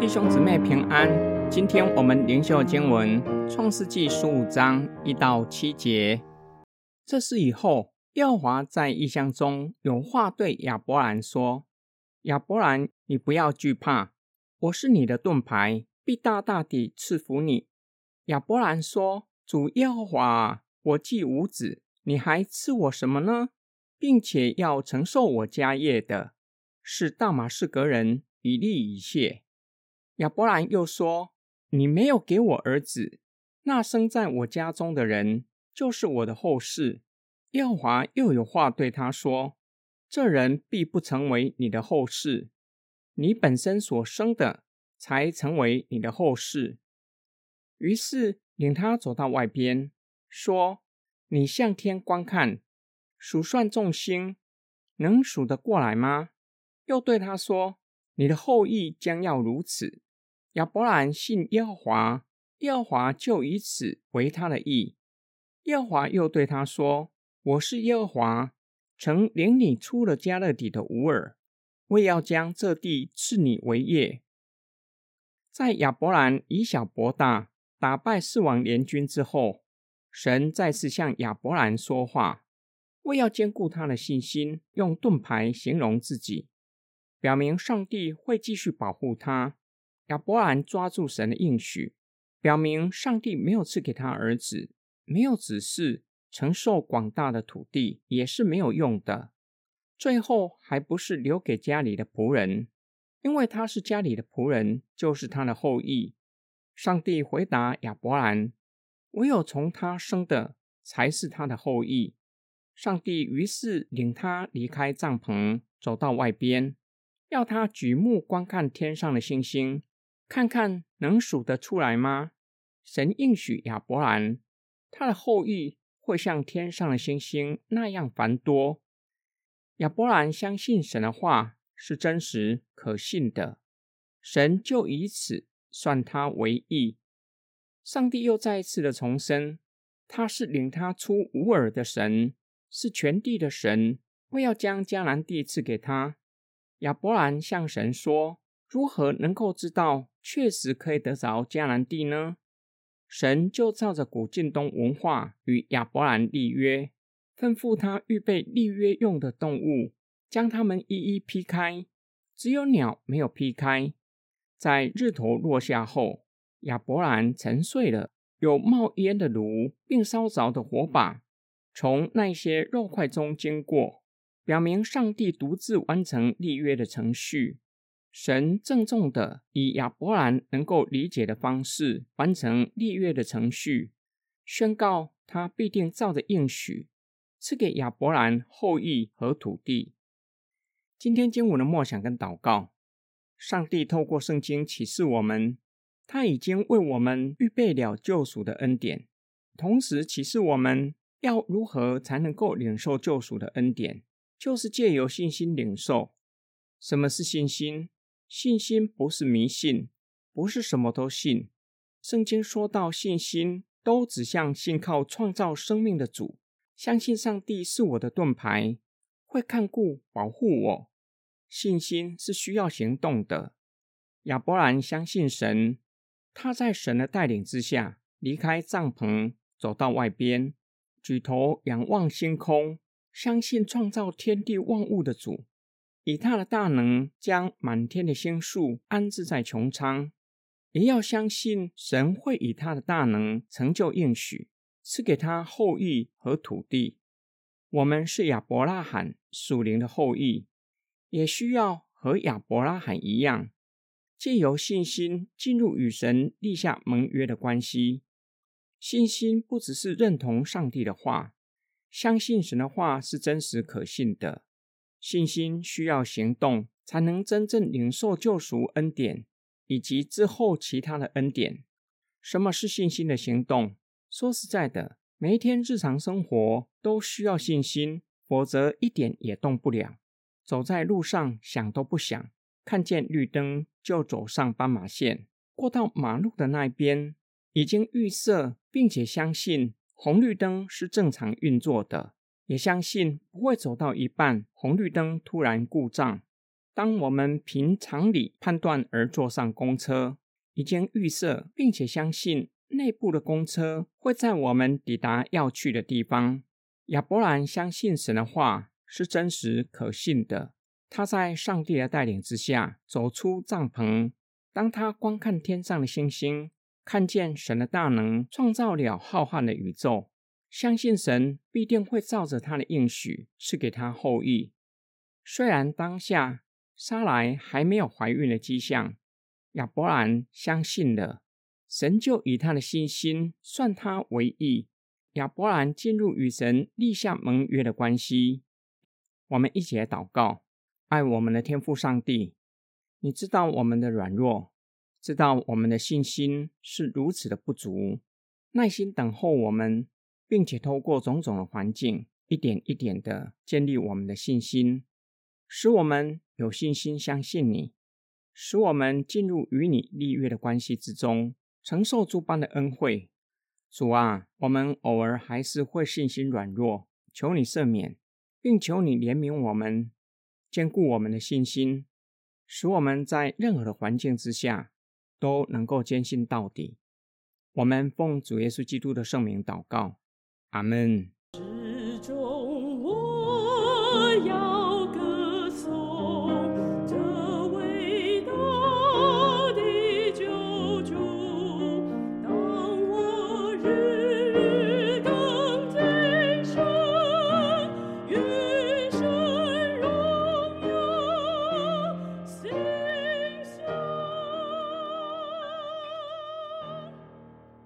弟兄姊妹平安，今天我们灵修经文《创世纪》十五章一到七节。这是以后，耶和华在异象中有话对亚伯兰说：“亚伯兰，你不要惧怕，我是你的盾牌，必大大地赐福你。”亚伯兰说：“主耶和华，我既无子，你还赐我什么呢？并且要承受我家业的，是大马士革人以利以谢。”亚伯兰又说：“你没有给我儿子，那生在我家中的人就是我的后世。”耶和华又有话对他说：“这人必不成为你的后世，你本身所生的才成为你的后世。”于是领他走到外边，说：“你向天观看，数算众星，能数得过来吗？”又对他说：“你的后裔将要如此。”亚伯兰信耶和华，耶和华就以此为他的意。耶和华又对他说：“我是耶和华，曾领你出了加勒底的乌尔，为要将这地赐你为业。”在亚伯兰以小博大，打败四王联军之后，神再次向亚伯兰说话，为要兼顾他的信心，用盾牌形容自己，表明上帝会继续保护他。亚伯兰抓住神的应许，表明上帝没有赐给他儿子，没有指示承受广大的土地也是没有用的。最后还不是留给家里的仆人，因为他是家里的仆人，就是他的后裔。上帝回答亚伯兰：“唯有从他生的才是他的后裔。”上帝于是领他离开帐篷，走到外边，要他举目观看天上的星星。看看能数得出来吗？神应许亚伯兰，他的后裔会像天上的星星那样繁多。亚伯兰相信神的话是真实可信的，神就以此算他为义。上帝又再一次的重申，他是领他出吾尔的神，是全地的神，为要将迦南地赐给他。亚伯兰向神说。如何能够知道确实可以得着迦南地呢？神就照着古晋东文化与亚伯兰立约，吩咐他预备立约用的动物，将它们一一劈开。只有鸟没有劈开。在日头落下后，亚伯兰沉睡了，有冒烟的炉并烧着的火把从那些肉块中经过，表明上帝独自完成立约的程序。神郑重的以亚伯兰能够理解的方式完成立约的程序，宣告他必定照着应许赐给亚伯兰后裔和土地。今天经文的默想跟祷告，上帝透过圣经启示我们，他已经为我们预备了救赎的恩典，同时启示我们要如何才能够领受救赎的恩典，就是借由信心领受。什么是信心？信心不是迷信，不是什么都信。圣经说到信心，都指向信靠创造生命的主，相信上帝是我的盾牌，会看顾保护我。信心是需要行动的。亚伯兰相信神，他在神的带领之下离开帐篷，走到外边，举头仰望星空，相信创造天地万物的主。以他的大能将满天的星宿安置在穹苍，也要相信神会以他的大能成就应许，赐给他后裔和土地。我们是亚伯拉罕属灵的后裔，也需要和亚伯拉罕一样，借由信心进入与神立下盟约的关系。信心不只是认同上帝的话，相信神的话是真实可信的。信心需要行动，才能真正领受救赎恩典以及之后其他的恩典。什么是信心的行动？说实在的，每一天日常生活都需要信心，否则一点也动不了。走在路上想都不想，看见绿灯就走上斑马线，过到马路的那边已经预设并且相信红绿灯是正常运作的。也相信不会走到一半，红绿灯突然故障。当我们凭常理判断而坐上公车，已经预设并且相信内部的公车会在我们抵达要去的地方。亚伯兰相信神的话是真实可信的。他在上帝的带领之下走出帐篷。当他观看天上的星星，看见神的大能创造了浩瀚的宇宙，相信神必定会照着他的应许赐给他后裔。虽然当下，莎莱还没有怀孕的迹象，亚伯兰相信了神，就以他的信心算他为义。亚伯兰进入与神立下盟约的关系。我们一起来祷告：爱我们的天父上帝，你知道我们的软弱，知道我们的信心是如此的不足，耐心等候我们，并且透过种种的环境，一点一点的建立我们的信心。使我们有信心相信你，使我们进入与你立约的关系之中，承受诸般的恩惠。主啊，我们偶尔还是会信心软弱，求你赦免，并求你怜悯我们，坚固我们的信心，使我们在任何的环境之下都能够坚信到底。我们奉主耶稣基督的圣名祷告，阿门。